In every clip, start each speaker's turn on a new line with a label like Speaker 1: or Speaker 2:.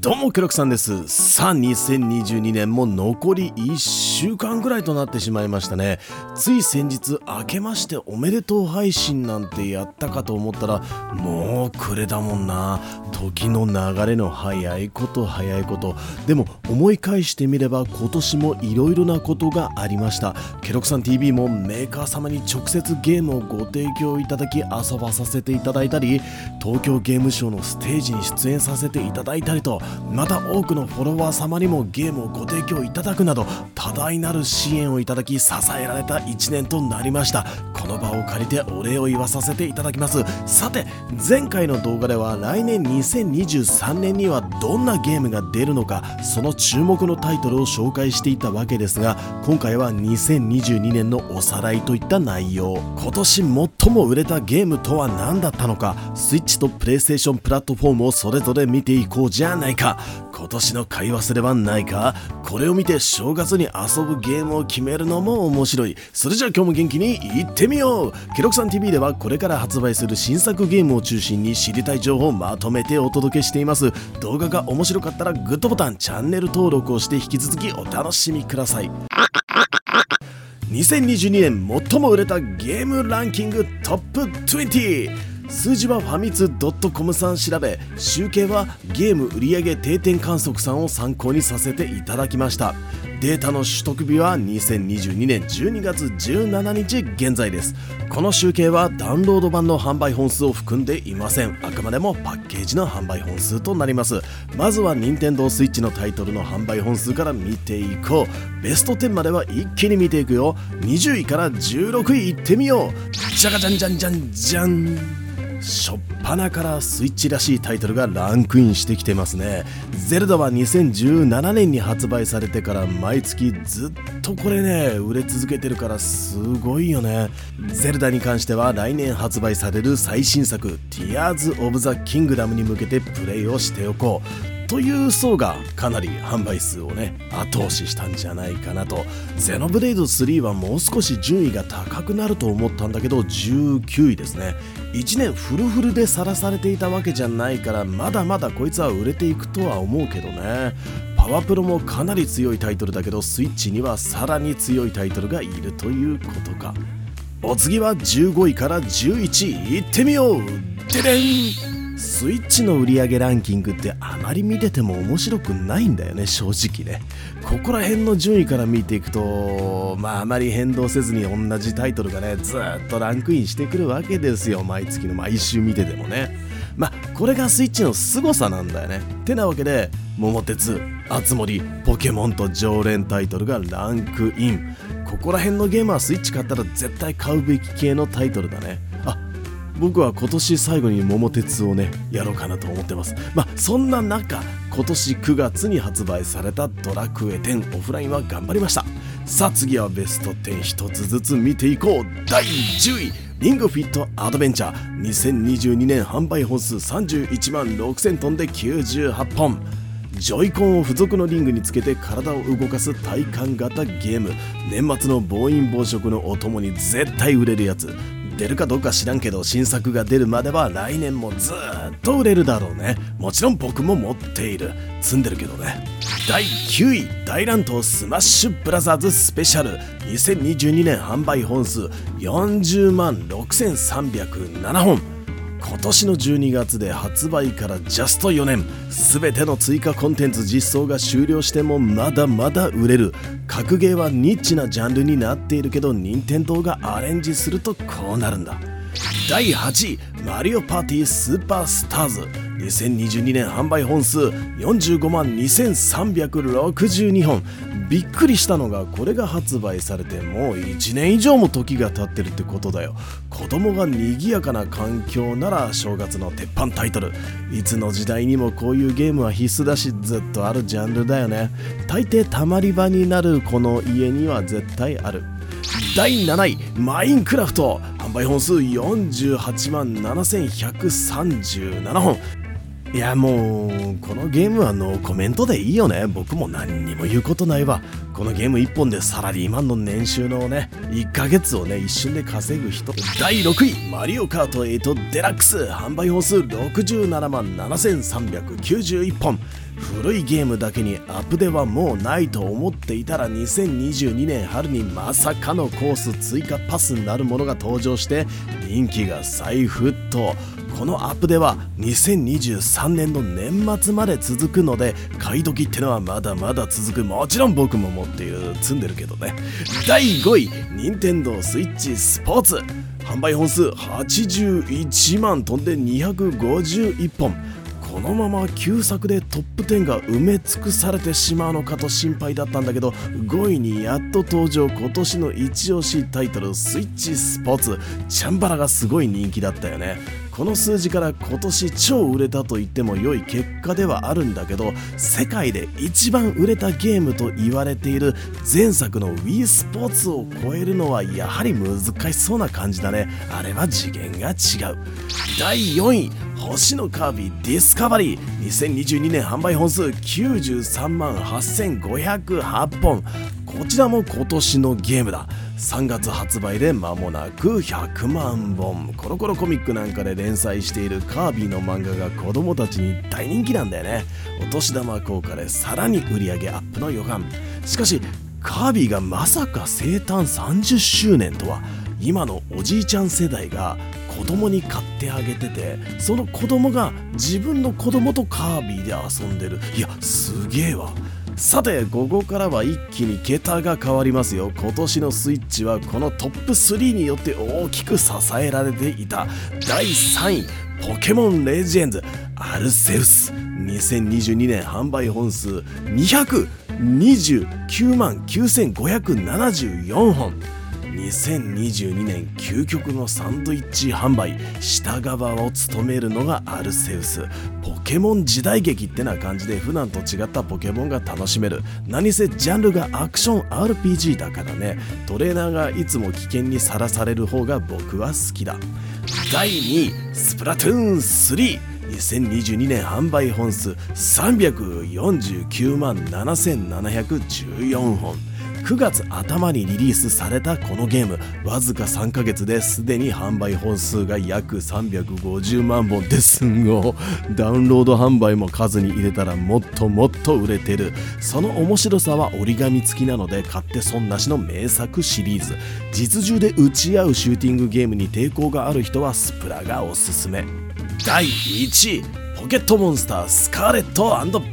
Speaker 1: どうも黒木さんです。さあ2022年も残り1週間ぐらいとなってしまいましたね。つい先日明けましておめでとう配信なんてやったかと思ったらもう暮れだもんな。時の流れの早いこと早いこと。でも思い返してみれば今年もいろいろなことがありました。ケロクさん TV もメーカー様に直接ゲームをご提供いただき遊ばさせていただいたり東京ゲームショウのステージに出演させていただいたりとまた多くのフォロワー様にもゲームをご提供いただくなど多大なる支援をいただき支えられた1年となりました。の場を借りてお礼を言わさせていただきます。さて前回の動画では来年2023年にはどんなゲームが出るのかその注目のタイトルを紹介していたわけですが今回は2022年のおさらいといった内容。今年最も売れたゲームとは何だったのかスイッチとプレイステーションプラットフォームをそれぞれ見ていこうじゃないか。今年の買い忘れはないか？これを見て正月に遊ぶゲームを決めるのも面白い。それじゃあ今日も元気にいってみよう。ケロクさん TV ではこれから発売する新作ゲームを中心に知りたい情報をまとめてお届けしています。動画が面白かったらグッドボタンチャンネル登録をして引き続きお楽しみください。2022年最も売れたゲームランキングトップ20数字はファミツ .com さん調べ集計はゲーム売上定点観測さんを参考にさせていただきました。データの取得日は2022年12月17日現在です。この集計はダウンロード版の販売本数を含んでいません。あくまでもパッケージの販売本数となります。まずは任天堂 switch のタイトルの販売本数から見ていこう。ベスト10までは一気に見ていくよ。20位から16位いってみよう。じゃがじゃんじゃんじゃんじゃんしょっぱなからスイッチらしいタイトルがランクインしてきてますね。ゼルダは2017年に発売されてから毎月ずっとこれね売れ続けてるからすごいよね。ゼルダに関しては来年発売される最新作 Tears of the Kingdom に向けてプレイをしておこう。という層がかなり販売数をね後押ししたんじゃないかなと。ゼノブレイド3はもう少し順位が高くなると思ったんだけど19位ですね。1年フルフルでさらされていたわけじゃないからまだまだこいつは売れていくとは思うけどね。パワプロもかなり強いタイトルだけどスイッチにはさらに強いタイトルがいるということか。お次は15位から11位いってみよう。ででん。スイッチの売り上げランキングってあまり見てても面白くないんだよね正直ね。ここら辺の順位から見ていくとまああまり変動せずに同じタイトルがねずっとランクインしてくるわけですよ毎月の毎週見ててもね。まあこれがスイッチの凄さなんだよね。てなわけで桃鉄あつ森ポケモンと常連タイトルがランクイン。ここら辺のゲームはスイッチ買ったら絶対買うべき系のタイトルだね。あ僕は今年最後に桃鉄をねやろうかなと思ってます。まあそんな中今年9月に発売されたドラクエ10オフラインは頑張りました。さあ次はベスト10一つずつ見ていこう。第10位リングフィットアドベンチャー。2022年販売本数31万6000トンで98本。ジョイコンを付属のリングにつけて体を動かす体感型ゲーム。年末の暴飲暴食のお供に絶対売れるやつ。出るかどうか知らんけど新作が出るまでは来年もずっと売れるだろうね。もちろん僕も持っている。積んでるけどね。第9位大乱闘スマッシュブラザーズスペシャル。2022年販売本数40万6307本。今年の12月で発売からジャスト4年。全ての追加コンテンツ実装が終了してもまだまだ売れる。格ゲーはニッチなジャンルになっているけど任天堂がアレンジするとこうなるんだ。第8位マリオパーティースーパースターズ。2022年販売本数45万2362本。びっくりしたのがこれが発売されてもう1年以上も時が経ってるってことだよ。子供が賑やかな環境なら正月の鉄板タイトル。いつの時代にもこういうゲームは必須だしずっとあるジャンルだよね。大抵たまり場になるこの家には絶対ある。第7位マインクラフト。販売本数48万7137本。いやもうこのゲームはのコメントでいいよね。僕も何にも言うことないわ。このゲーム1本でサラリーマンの年収のね1ヶ月をね一瞬で稼ぐ人。第6位マリオカート8デラックス。販売本数67万7391本。古いゲームだけにアップデはもうないと思っていたら2022年春にまさかのコース追加パスになるものが登場して人気が再沸騰。このアップデは2023年の年末まで続くので買い時ってのはまだまだ続く。もちろん僕も持っている。積んでるけどね。第5位任天堂スイッチスポーツ。販売本数81万飛んで251本。このまま旧作でトップ10が埋め尽くされてしまうのかと心配だったんだけど5位にやっと登場今年の一押しタイトルスイッチスポーツチャンバラがすごい人気だったよね。この数字から今年超売れたと言っても良い結果ではあるんだけど世界で一番売れたゲームと言われている前作の Wii スポーツを超えるのはやはり難しそうな感じだね。あれは次元が違う。第4位星のカービィディスカバリー。2022年販売本数93万8508本こちらも今年のゲームだ。3月発売で間もなく100万本コロコロコミックなんかで連載しているカービィの漫画が子供たちに大人気なんだよね。お年玉効果でさらに売り上げアップの予感。しかしカービィがまさか生誕30周年とは。今のおじいちゃん世代が子供に買ってあげててその子供が自分の子供とカービィで遊んでる。いやすげえわ。さてここからは一気に桁が変わりますよ。今年のスイッチはこのトップ3によって大きく支えられていた。第3位ポケモンレジェンズアルセウス。2022年販売本数229万9574本2022年究極のサンドイッチ販売下側を務めるのがアルセウス。ポケモン時代劇ってな感じで普段と違ったポケモンが楽しめる。何せジャンルがアクション RPG だからね。トレーナーがいつも危険にさらされる方が僕は好きだ。第2位スプラトゥーン3 2022年販売本数349万7714本。9月頭にリリースされたこのゲーム。わずか3ヶ月ですでに販売本数が約350万本ですごダウンロード販売も数に入れたらもっともっと売れてる。その面白さは折り紙付きなので買って損なしの名作シリーズ。実銃で撃ち合うシューティングゲームに抵抗がある人はスプラがおすすめ。第1位。ポケットモンスタースカーレット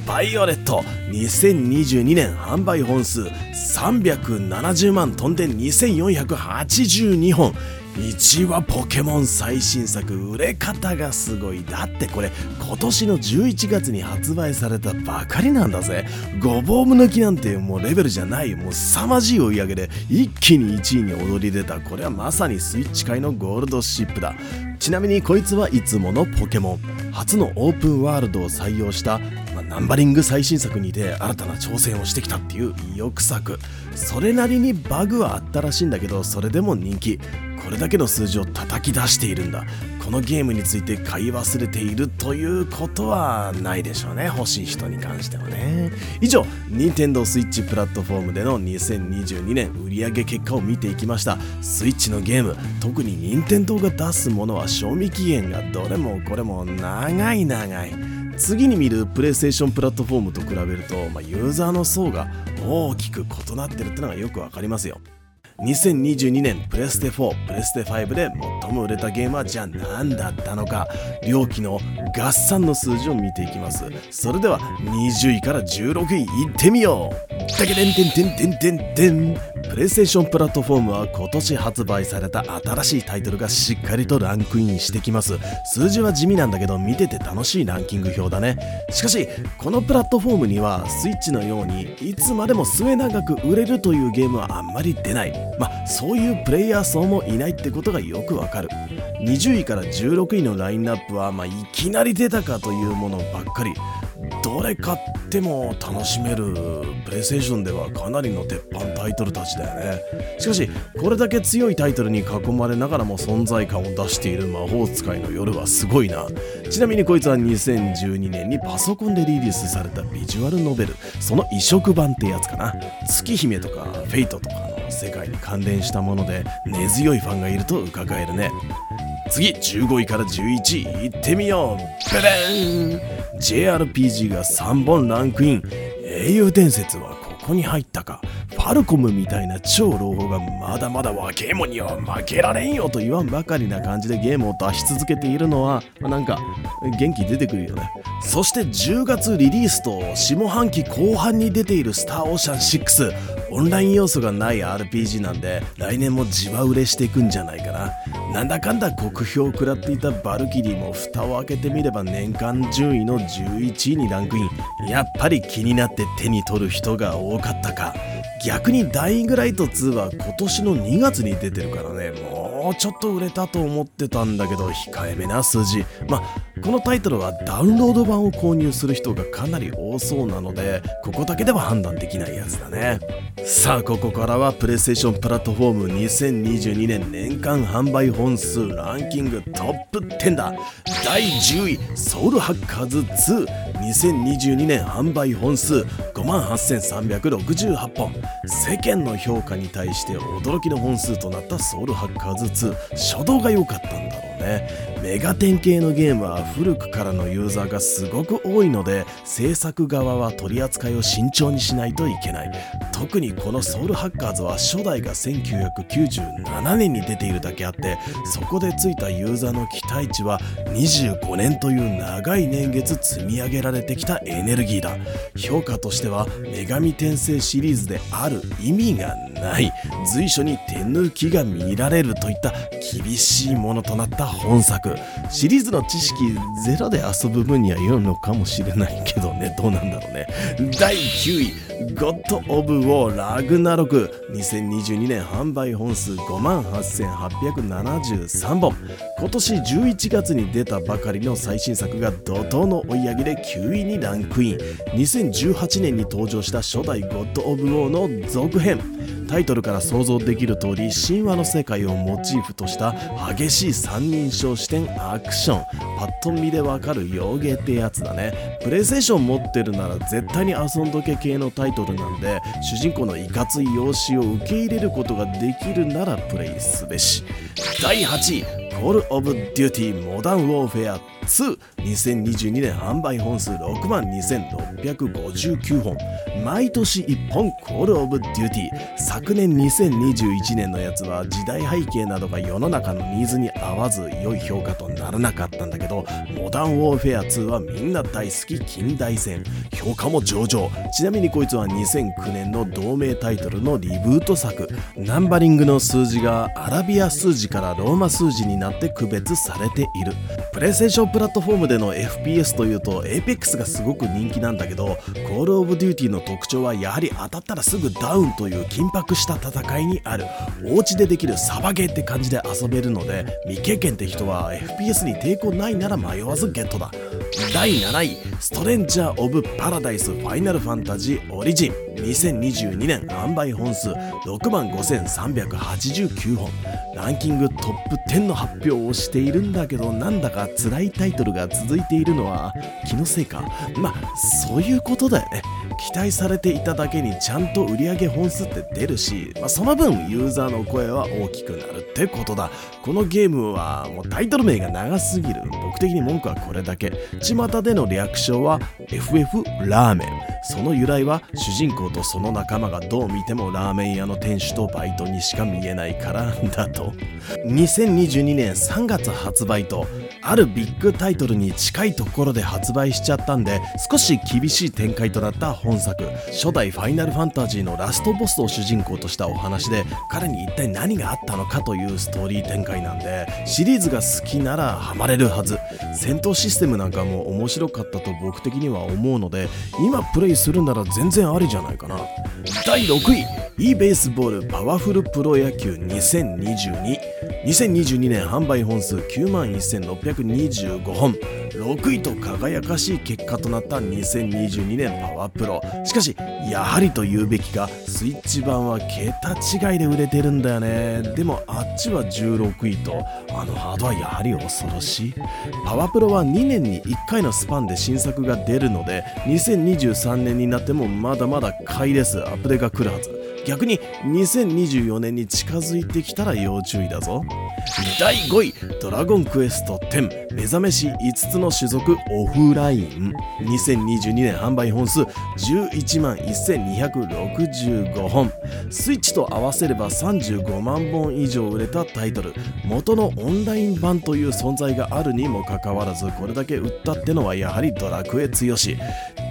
Speaker 1: バイオレット。2022年販売本数370万飛んで2482本。1はポケモン最新作。売れ方がすごい。だってこれ今年の11月に発売されたばかりなんだぜ。ごぼう抜きなんてもうレベルじゃない。もう凄まじい追い上げで一気に1位に躍り出た。これはまさにスイッチ界のゴールドシップだ。ちなみにこいつはいつものポケモン。初のオープンワールドを採用した、まあ、ナンバリング最新作にて新たな挑戦をしてきたっていう意欲作。それなりにバグはあったらしいんだけどそれでも人気。これだけの数字を叩き出しているんだ。このゲームについて買い忘れているということはないでしょうね。欲しい人に関してはね。以上 Nintendo Switch プラットフォームでの2022年売上結果を見ていきました。スイッチのゲーム特に任天堂が出すものは賞味期限がどれもこれも長い長い。次に見るプレイステーションプラットフォームと比べると、まあ、ユーザーの層が大きく異なってるってのがよくわかりますよ。2022年プレステ4プレステ5で最も売れたゲームはじゃあ何だったのか。両機の合算の数字を見ていきます。それでは20位から16位いってみよう。だけでんてんてんてんてんてんプレイステーションプラットフォームは今年発売された新しいタイトルがしっかりとランクインしてきます。数字は地味なんだけど見てて楽しいランキング表だね。しかしこのプラットフォームにはスイッチのようにいつまでも末永く売れるというゲームはあんまり出ない。まあそういうプレイヤー層もいないってことがよくわかる。20位から16位のラインナップは、まあ、いきなり出たかというものばっかり。どれ買っても楽しめるプレイステーションではかなりの鉄板タイトルたちだよね。しかしこれだけ強いタイトルに囲まれながらも存在感を出している魔法使いの夜はすごいな。ちなみにこいつは2012年にパソコンでリリースされたビジュアルノベル。その移植版ってやつかな。月姫とかフェイトとかの世界に関連したもので根強いファンがいると伺えるね。次15位から11位いってみよう。ベベーン。JRPG が3本ランクイン。英雄伝説はここに入ったか。ファルコムみたいな超朗報がまだまだ若えもんには負けられんよと言わんばかりな感じでゲームを出し続けているのはなんか元気出てくるよね。そして10月リリースと下半期後半に出ているスターオーシャン6オンライン要素がない RPG なんで来年もじわ売れしていくんじゃないかな。なんだかんだ酷評を食らっていたバルキリーも蓋を開けてみれば年間順位の11位にランクイン。やっぱり気になって手に取る人が多かったか。逆にダイイングライト2は今年の2月に出てるからね。もうちょっと売れたと思ってたんだけど控えめな数字。まあこのタイトルはダウンロード版を購入する人がかなり多そうなのでここだけでは判断できないやつだね。さあここからはプレイステーションプラットフォーム2022年年間販売本数ランキングトップ10だ。第10位ソウルハッカーズ22022年販売本数5万8368本世間の評価に対して驚きの本数となったソウルハッカーズ2初動が良かったんだろうね。メガテン系のゲームは古くからのユーザーがすごく多いので制作側は取り扱いを慎重にしないといけない。特にこのソウルハッカーズは初代が1997年に出ているだけあってそこでついたユーザーの期待値は25年という長い年月積み上げられてきたエネルギーだ。評価としては女神転生シリーズである意味がない。随所に手抜きが見られるといった厳しいものとなった。本作。シリーズの知識ゼロで遊ぶ分には良いのかもしれないけどね。どうなんだろうね。第9位。ゴッド・オブ・ウォー・ラグナロク2022年販売本数5万8873本。今年11月に出たばかりの最新作が怒涛の追い上げで9位にランクイン。2018年に登場した初代ゴッド・オブ・ウォーの続編。タイトルから想像できる通り神話の世界をモチーフとした激しい三人称視点アクション。パッと見でわかる洋ゲーってやつだね。プレイステーション持ってるなら絶対に遊んどけ系のタイトルなんで主人公のいかつい容姿を受け入れることができるならプレイすべし。第8位コール・オブ・デューティー・モダン・ウォーフェア22022年販売本数6万2659本。毎年1本コール・オブ・デューティ昨年2021年のやつは時代背景などが世の中のニーズに合わず良い評価とならなかったんだけどモダン・ウォーフェア2はみんな大好き近代戦評価も上々。ちなみにこいつは2009年の同名タイトルのリブート作。ナンバリングの数字がアラビア数字からローマ数字になって区別されている。プレイステーションプラットフォームでの FPS というと APEX がすごく人気なんだけどコールオブデューティの特徴はやはり当たったらすぐダウンという緊迫した戦いにある。お家でできるサバゲーって感じで遊べるので未経験って人は FPS に抵抗ないなら迷わずゲットだ。第7位ストレンジャー・オブ・パラダイス・ファイナル・ファンタジー・オリジン2022年販売本。数6万5389本ランキングトップ10の発表をしているんだけどなんだか辛いタイトルが続いているのは気のせいか？まあそういうことだよね。期待されていただけにちゃんと売上本数って出るし、まあ、その分ユーザーの声は大きくなるってことだ。このゲームはもうタイトル名が長すぎる。僕的に文句はこれだけ。巷での略称は FF ラーメン。その由来は主人公とその仲間がどう見てもラーメン屋の店主とバイトにしか見えないからだと。2022年3月発売とあるビッグタイトルに近いところで発売しちゃったんで少し厳しい展開となった本本作初代ファイナルファンタジーのラストボスを主人公としたお話で彼に一体何があったのかというストーリー展開なんでシリーズが好きならハマれるはず。戦闘システムなんかも面白かったと僕的には思うので今プレイするなら全然ありじゃないかな。第6位。E ベースボールパワフルプロ野球2022 2022年販売本数9万1625本6位と輝かしい結果となった2022年パワープロ。しかしやはりと言うべきかスイッチ版は桁違いで売れてるんだよね。でもあっちは16位と。あのハードはやはり恐ろしい。パワープロは2年に1回のスパンで新作が出るので2023年になってもまだまだ買いです。アップデが来るはず。逆に2024年に近づいてきたら要注意だぞ。第5位ドラゴンクエスト10目覚めし5つの種族オフライン。2022年販売本数11万1265本。スイッチと合わせれば35万本以上売れたタイトル。元のオンライン版という存在があるにもかかわらずこれだけ売ったってのはやはりドラクエ強し。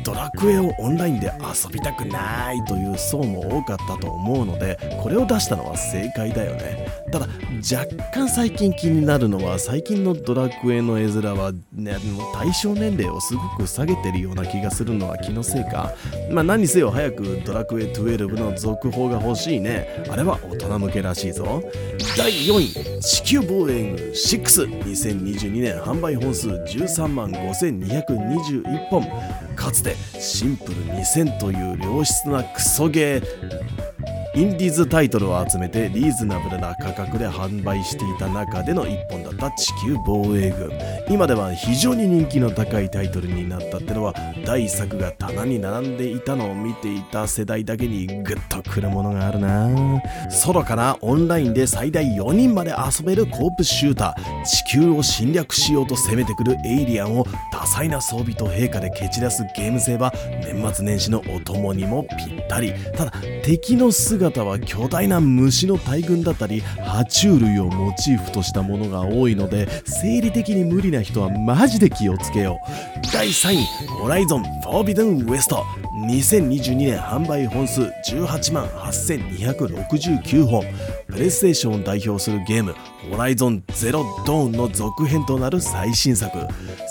Speaker 1: ドラクエをオンラインで遊びたくないという層も多かったと思うのでこれを出したのは正解だよね。ただ若干最近気になるのは最近のドラクエの絵面は、ね、対象年齢をすごく下げてるような気がするのは気のせいか。まあ何せよ早くドラクエ12の続報が欲しいね。あれは大人向けらしいぞ。第4位地球防衛軍62022年販売本数13万5221本。かつてシンプル2000という良質なクソゲー。インディーズタイトルを集めてリーズナブルな価格で販売していた中での一本だった地球防衛軍。今では非常に人気の高いタイトルになったってのは第1作が棚に並んでいたのを見ていた世代だけにグッとくるものがあるな。ソロからオンラインで最大4人まで遊べるコープシューター。地球を侵略しようと攻めてくるエイリアンを多彩な装備と陛下で蹴散らすゲーム性は年末年始のお供にもぴったり。ただ敵の姿姿は巨大な虫の大群だったり爬虫類をモチーフとしたものが多いので生理的に無理な人はマジで気をつけよう。第3位ホライゾンフォービデンウエスト。2022年販売本数18万8269本。プレイステーションを代表するゲームホライゾンゼロドーンの続編となる最新作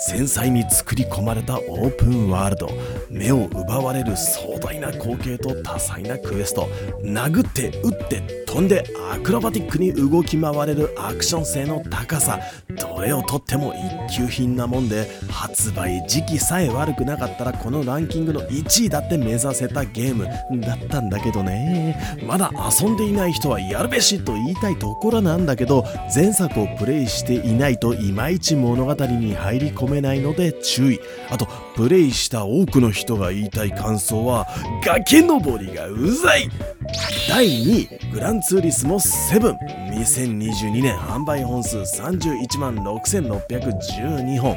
Speaker 1: 繊細に作り込まれたオープンワールド。目を奪われる壮大な光景と多彩なクエスト。殴って打って飛んでアクロバティックに動き回れるアクション性の高さ。どれをとっても一級品なもんで発売時期さえ悪くなかったらこのランキングの1位だって目指せたゲーム。だったんだけどね。まだ遊んでいない人はやるべしと言いたいところなんだけど前作をプレイしていないといまいち物語に入り込めないので注意。あとプレイした多くの人が言いたい感想は崖登りがうざい。第2位グランツーリスモ7 2022年販売本数31万6612本。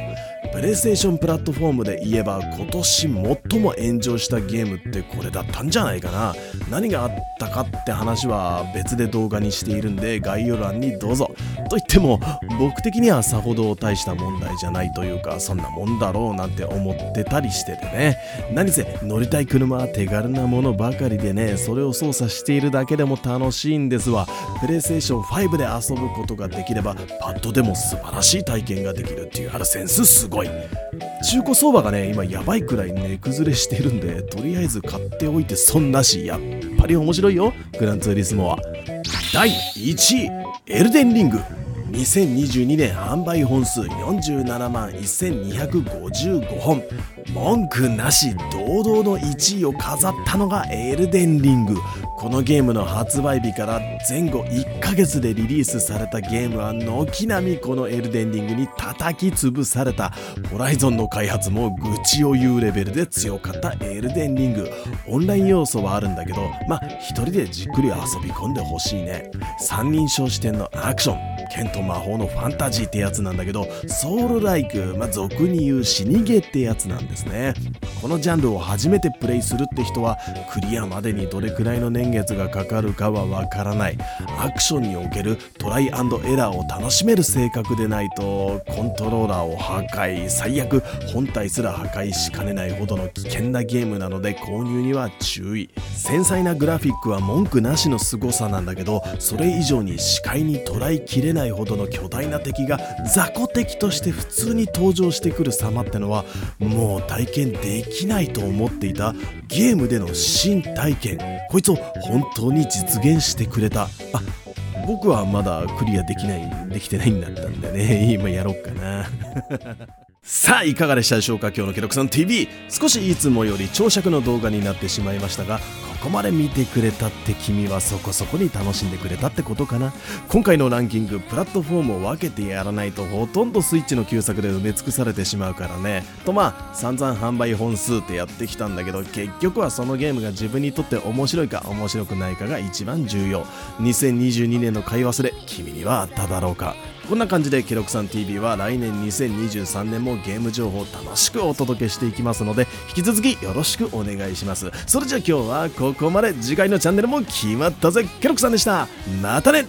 Speaker 1: プレイステーションプラットフォームで言えば今年最も炎上したゲームってこれだったんじゃないかな。何があったかって話は別で動画にしているんで概要欄にどうぞ。と言っても僕的にはさほど大した問題じゃないというかそんなもんだろうなんて思ってたりしててね。何せ乗りたい車は手軽なものばかりでねそれを操作しているだけでも楽しいんですわ。プレイステーション5で遊ぶことができればパッドでも素晴らしい体験ができるっていうあるセンスすごい。中古相場がね今やばいくらい値崩れしてるんでとりあえず買っておいて損なしやっぱり面白いよグランツーリスモは第1位エルデンリング。2022年販売本数47万1255本。文句なし堂々の1位を飾ったのがエルデンリング。このゲームの発売日から前後1ヶ月でリリースされたゲームは軒並みこのエルデンリングに叩き潰された。ホライゾンの開発も愚痴を言うレベルで強かったエルデンリング。オンライン要素はあるんだけどまあ一人でじっくり遊び込んでほしいね。三人称視点のアクション。剣と魔法のファンタジーってやつなんだけどソウルライク、まあ、俗に言う死にゲってやつなんですね。このジャンルを初めてプレイするって人はクリアまでにどれくらいの年月がかかるかはわからない。アクションにおけるトライエラーを楽しめる性格でないとコントローラーを破壊最悪本体すら破壊しかねないほどの危険なゲームなので購入には注意。繊細なグラフィックは文句なしの凄さなんだけどそれ以上に視界に捉えきれないないほどの巨大な敵が雑魚敵として普通に登場してくる様ってのはもう体験できないと思っていたゲームでの新体験。こいつを本当に実現してくれた。あ僕はまだクリアできないできてないんだったんでね。今やろっかな。さあいかがでしたでしょうか？今日のケロクさん TV 少しいつもより長尺の動画になってしまいましたがこまで見てくれたって君はそこそこに楽しんでくれたってことかな。今回のランキングプラットフォームを分けてやらないとほとんどスイッチの旧作で埋め尽くされてしまうからね。とまあ散々販売本数ってやってきたんだけど結局はそのゲームが自分にとって面白いか面白くないかが一番重要。2022年の買い忘れ君にはあっただろうか。こんな感じでケロクさん TV は来年2023年もゲーム情報を楽しくお届けしていきますので引き続きよろしくお願いします。それじゃあ今日はここまで。次回のチャンネルも決まったぜ。ケロクさんでした。またね。